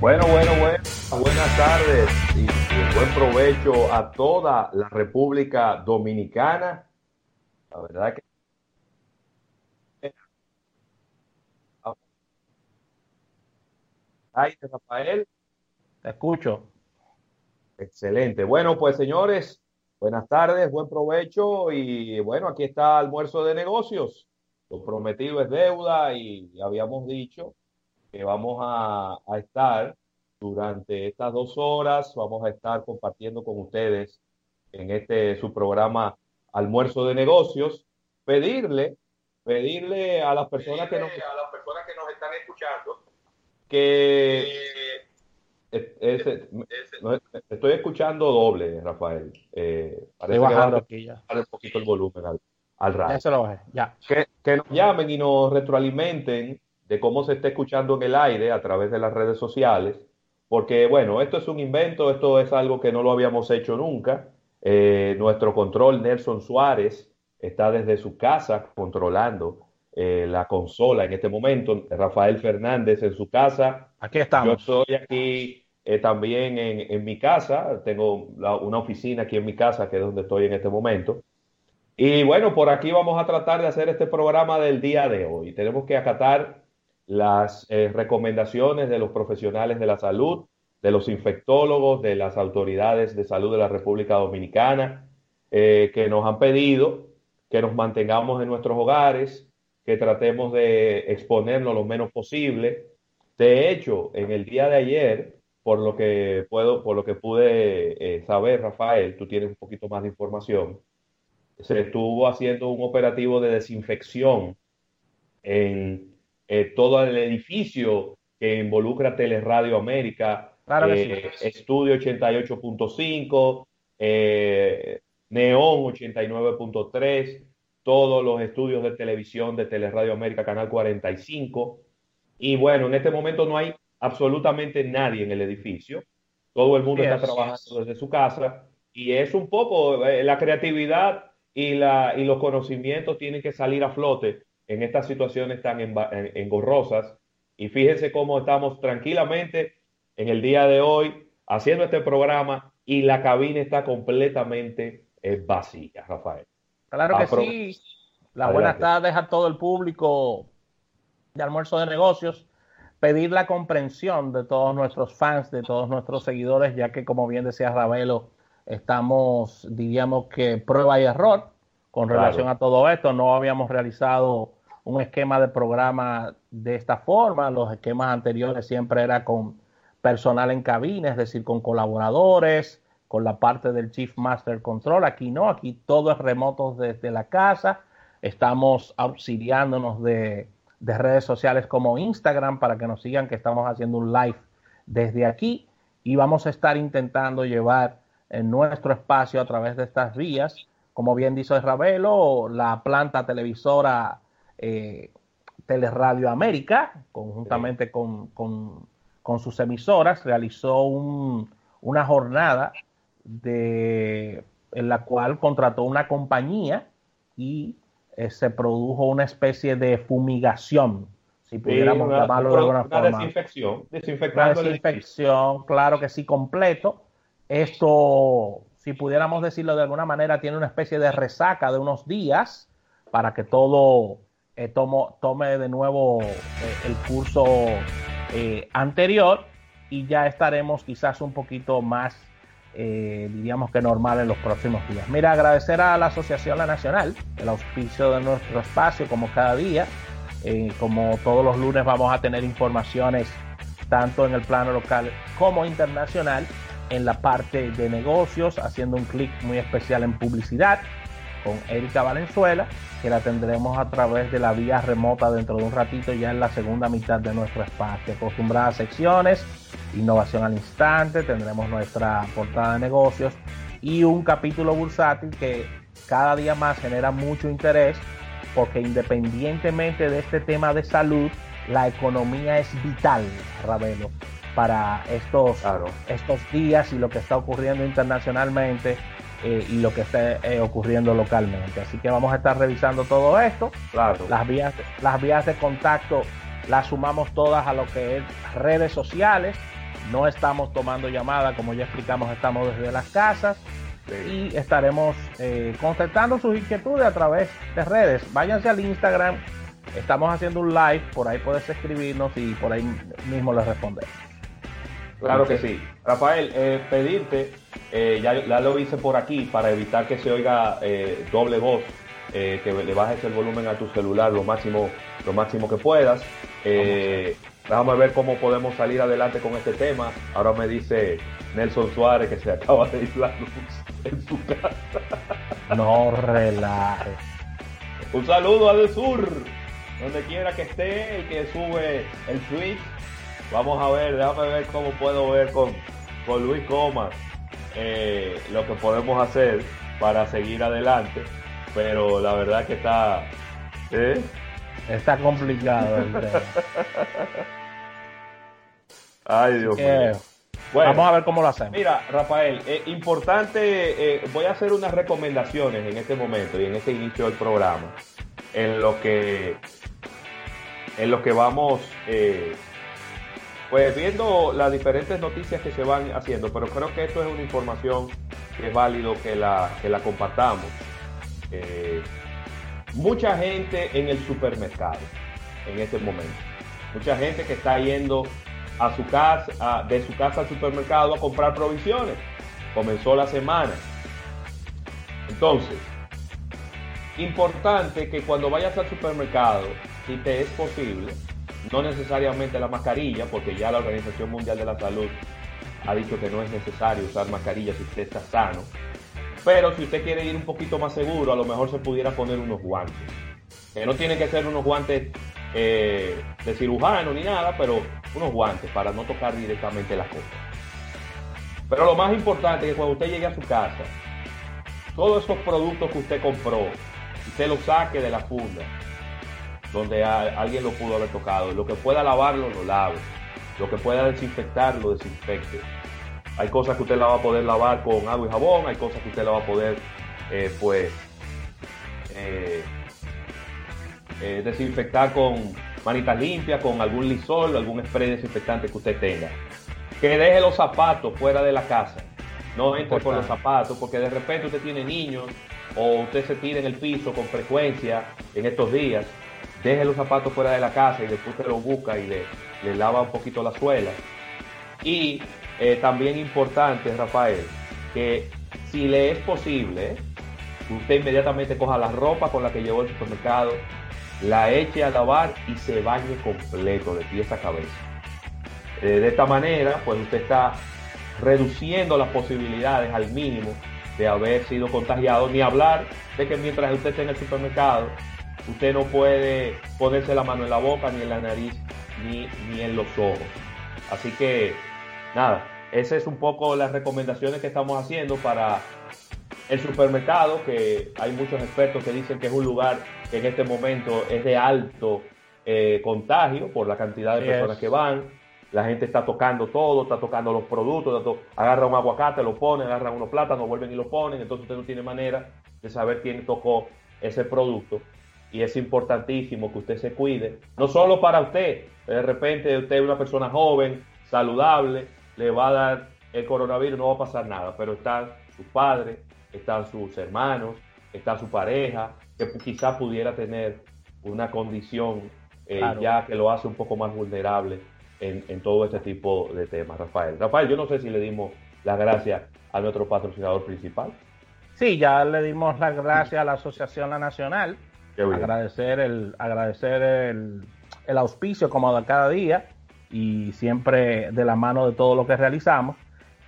Bueno, bueno, bueno, buenas tardes y, buen provecho a toda la República Dominicana. La verdad que Ay, Rafael. Te escucho. Excelente. Bueno, pues señores, buenas tardes, buen provecho y bueno, aquí está almuerzo de negocios. Lo prometido es deuda y habíamos dicho que vamos a, estar durante estas dos horas, vamos a estar compartiendo con ustedes en este su programa Almuerzo de Negocios, pedirle, pedirle a las personas que nos, a las personas que nos están escuchando que estoy escuchando doble, Rafael. Eh, parece bajando aquí ya. un poquito el volumen al, al radio. Ya se lo bajé, ya. Que, que nos llamen y nos retroalimenten de cómo se está escuchando en el aire a través de las redes sociales, porque bueno, esto es un invento, esto es algo que no lo habíamos hecho nunca. Eh, nuestro control, Nelson Suárez, está desde su casa controlando eh, la consola en este momento. Rafael Fernández en su casa. Aquí estamos. Yo estoy aquí eh, también en, en, mi casa. Tengo una oficina aquí en mi casa, que es donde estoy en este momento. Y bueno, por aquí vamos a tratar de hacer este programa del día de hoy. Tenemos que acatar las eh, recomendaciones de los profesionales de la salud, de los infectólogos, de las autoridades de salud de la República Dominicana, que nos han pedido que nos mantengamos en nuestros hogares, que tratemos de exponernos lo menos posible. De hecho, en el día de ayer, por lo que puedo, por lo que pude eh, saber, Rafael, tú tienes un poquito más de información, se estuvo haciendo un operativo de desinfección en eh, todo el edificio que involucra Teleradio América, eh, Estudio 88.5, Neón 89.3, todos los estudios de televisión de Teleradio América, Canal 45. Y bueno, en este momento no hay absolutamente nadie en el edificio. Todo el mundo está trabajando desde su casa y es un poco eh, la creatividad y, la, y los conocimientos tienen que salir a flote en estas situaciones tan engorrosas. Y fíjense cómo estamos tranquilamente en el día de hoy haciendo este programa y la cabina está completamente eh, vacía, Rafael. Claro que sí. Las buenas tardes a todo el público de Almuerzo de Negocios. Pedir la comprensión de todos nuestros fans, de todos nuestros seguidores, ya que como bien decía Ravelo, estamos, diríamos que prueba y error con relación a todo esto. No habíamos realizado un esquema de programa de esta forma. Los esquemas anteriores siempre era con personal en cabina, es decir, con colaboradores, con la parte del Chief Master Control. Aquí no, aquí todo es remoto desde la casa. Estamos auxiliándonos de, redes sociales como Instagram para que nos sigan que estamos haciendo un live desde aquí y vamos a estar intentando llevar en nuestro espacio a través de estas vías, como bien dice Ravelo, la planta televisora eh, Teleradio América, conjuntamente con, sus emisoras, realizó una jornada de, en la cual contrató una compañía y eh, se produjo una especie de fumigación, si pudiéramos llamarlo de alguna una forma. Desinfección, desinfectando una desinfección, claro que sí, completo. Esto, si pudiéramos decirlo de alguna manera, tiene una especie de resaca de unos días para que todo eh, tome de nuevo eh, el curso anterior y ya estaremos quizás un poquito más eh, diríamos que normal en los próximos días. Mira, agradecer a la Asociación La Nacional, el auspicio de nuestro espacio como cada día. Eh, como todos los lunes vamos a tener informaciones tanto en el plano local como internacional en la parte de negocios, haciendo un clic muy especial en publicidad con Erika Valenzuela, que la tendremos a través de la vía remota dentro de un ratito ya en la segunda mitad de nuestro espacio. Acostumbradas secciones, innovación al instante, tendremos nuestra portada de negocios y un capítulo bursátil que cada día más genera mucho interés porque independientemente de este tema de salud, la economía es vital, Ravelo, para estos, estos días y lo que está ocurriendo internacionalmente eh, y lo que esté eh, ocurriendo localmente. Así que vamos a estar revisando todo esto. Claro. Las vías, las vías de contacto las sumamos todas a lo que es redes sociales. No estamos tomando llamadas, como ya explicamos, estamos desde las casas y estaremos eh, contestando sus inquietudes a través de redes. Váyanse al Instagram, estamos haciendo un live, por ahí puedes escribirnos y por ahí mismo les respondemos. Claro que sí. Rafael, eh, pedirte, eh, ya, lo hice por aquí para evitar que se oiga eh, doble voz, que le bajes el volumen a tu celular lo máximo, lo máximo que puedas. Déjame ver cómo podemos salir adelante con este tema. Ahora me dice Nelson Suárez que se acaba de ir la luz en su casa. No relaje. Un saludo a Del Sur, donde quiera que esté, el que sube el tweet Vamos a ver, déjame ver cómo puedo ver con, con Luis Comas eh, lo que podemos hacer para seguir adelante. Pero la verdad que está... ¿eh? Está complicado. Ay, Dios mío. Bueno, Vamos a ver cómo lo hacemos. Mira, Rafael, es importante, eh, voy a hacer unas recomendaciones en este momento y en este inicio del programa, en lo que, en lo que vamos pues viendo las diferentes noticias que se van haciendo, pero creo que esto es una información que es válido que la, que la compartamos. Eh, mucha gente en el supermercado en este momento. Mucha gente que está yendo a su casa, de su casa al supermercado a comprar provisiones. Comenzó la semana. Entonces, importante que cuando vayas al supermercado, si te es posible, no necesariamente la mascarilla, porque ya la Organización Mundial de la Salud ha dicho que no es necesario usar mascarilla si usted está sano. Pero si usted quiere ir un poquito más seguro, a lo mejor se pudiera poner unos guantes. Que no tienen que ser unos guantes eh, de cirujano ni nada, pero unos guantes para no tocar directamente las cosas. Pero lo más importante es que cuando usted llegue a su casa, todos esos productos que usted compró, usted los saque de la funda donde alguien lo pudo haber tocado. Lo que pueda lavarlo, lo lave. Lo que pueda desinfectar, lo desinfecte. Hay cosas que usted la va a poder lavar con agua y jabón, hay cosas que usted la va a poder, eh, pues, eh, eh, desinfectar con manitas limpias, con algún lisol, algún spray desinfectante que usted tenga. Que deje los zapatos fuera de la casa. No entre con los zapatos, porque de repente usted tiene niños o usted se tira en el piso con frecuencia en estos días deje los zapatos fuera de la casa y después se los busca y le, lava un poquito la suela. Y eh, también importante, Rafael, que si le es posible, usted inmediatamente coja la ropa con la que llevó al supermercado, la eche a lavar y se bañe completo de pies a cabeza. Eh, de esta manera, pues usted está reduciendo las posibilidades al mínimo de haber sido contagiado, ni hablar de que mientras usted esté en el supermercado, Usted no puede ponerse la mano en la boca, ni en la nariz, ni, ni en los ojos. Así que, nada, esas es un poco las recomendaciones que estamos haciendo para el supermercado, que hay muchos expertos que dicen que es un lugar que en este momento es de alto eh, contagio por la cantidad de personas que van. La gente está tocando todo, está tocando los productos, agarra un aguacate, lo pone, agarra unos plátanos, vuelven y lo ponen, entonces usted no tiene manera de saber quién tocó ese producto y es importantísimo que usted se cuide, no solo para usted, de repente usted es una persona joven, saludable, le va a dar el coronavirus, no va a pasar nada, pero están sus padres, están sus hermanos, está su pareja, que quizá pudiera tener una condición eh, ya que lo hace un poco más vulnerable en, en, todo este tipo de temas, Rafael. Rafael, yo no sé si le dimos las gracias a nuestro patrocinador principal. Sí, ya le dimos las gracias a la Asociación La Nacional agradecer el agradecer el, el auspicio como de cada día y siempre de la mano de todo lo que realizamos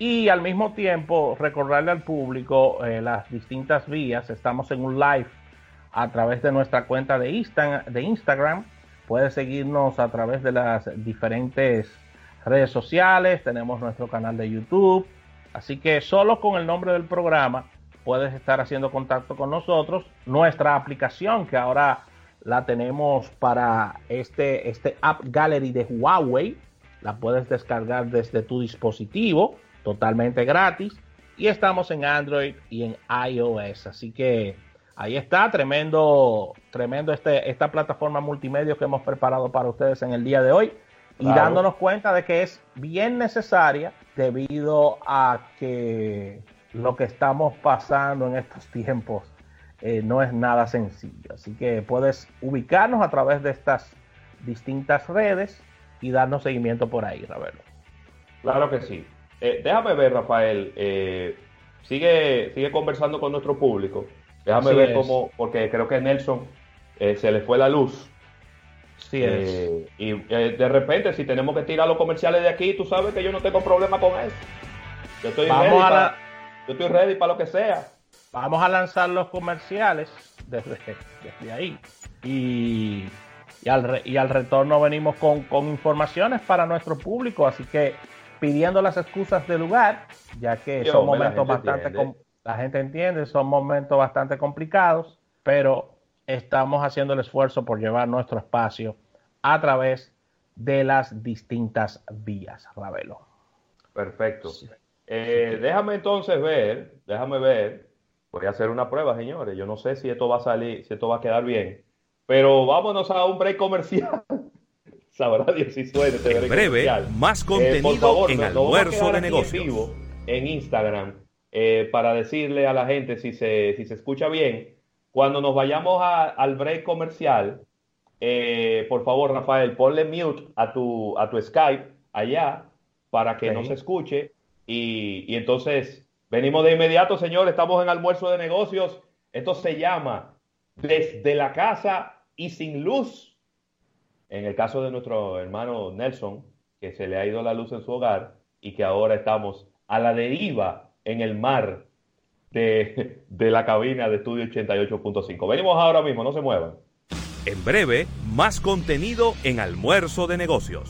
y al mismo tiempo recordarle al público eh, las distintas vías. Estamos en un live a través de nuestra cuenta de, Insta, de Instagram. Puede seguirnos a través de las diferentes redes sociales. Tenemos nuestro canal de YouTube. Así que solo con el nombre del programa puedes estar haciendo contacto con nosotros. Nuestra aplicación que ahora la tenemos para este, este App Gallery de Huawei, la puedes descargar desde tu dispositivo totalmente gratis. Y estamos en Android y en iOS. Así que ahí está, tremendo, tremendo este, esta plataforma multimedia que hemos preparado para ustedes en el día de hoy. y dándonos cuenta de que es bien necesaria debido a que lo que estamos pasando en estos tiempos eh, no es nada sencillo. Así que puedes ubicarnos a través de estas distintas redes y darnos seguimiento por ahí, Ravelo. Claro que sí. Eh, déjame ver, Rafael. Eh, sigue, sigue conversando con nuestro público. Déjame ver cómo, porque creo que Nelson se le fue la luz. Sí es. y de repente, si tenemos que tirar los comerciales de aquí, tú sabes que yo no tengo problema con eso. Yo estoy, ready, para, yo estoy ready para lo que sea. Vamos a lanzar los comerciales desde, desde ahí. Y y al, y al retorno venimos con, informaciones para nuestro público, así que pidiendo las excusas del lugar, ya que son momentos bastante, la gente entiende, son momentos bastante complicados, pero estamos haciendo el esfuerzo por llevar nuestro espacio a través de las distintas vías, Ravelo. Perfecto. Eh, déjame entonces ver, déjame ver, voy a hacer una prueba, señores, yo no sé si esto va a salir, si esto va a quedar bien. Pero vámonos a un break comercial. Sabrá Dios si suena este breve, más eh, contenido en almuerzo de negocios. En Instagram, eh, para decirle a la gente si se, si se escucha bien, cuando nos vayamos al break comercial, eh, por favor, Rafael, ponle mute a tu, a tu Skype allá para que no se escuche. Y, entonces, venimos de inmediato, señor, estamos en almuerzo de negocios. Esto se llama Desde la casa y sin luz. En el caso de nuestro hermano Nelson, que se le ha ido la luz en su hogar y que ahora estamos a la deriva en el mar de, de la cabina de estudio 88.5. Venimos ahora mismo, no se muevan. En breve, más contenido en almuerzo de negocios.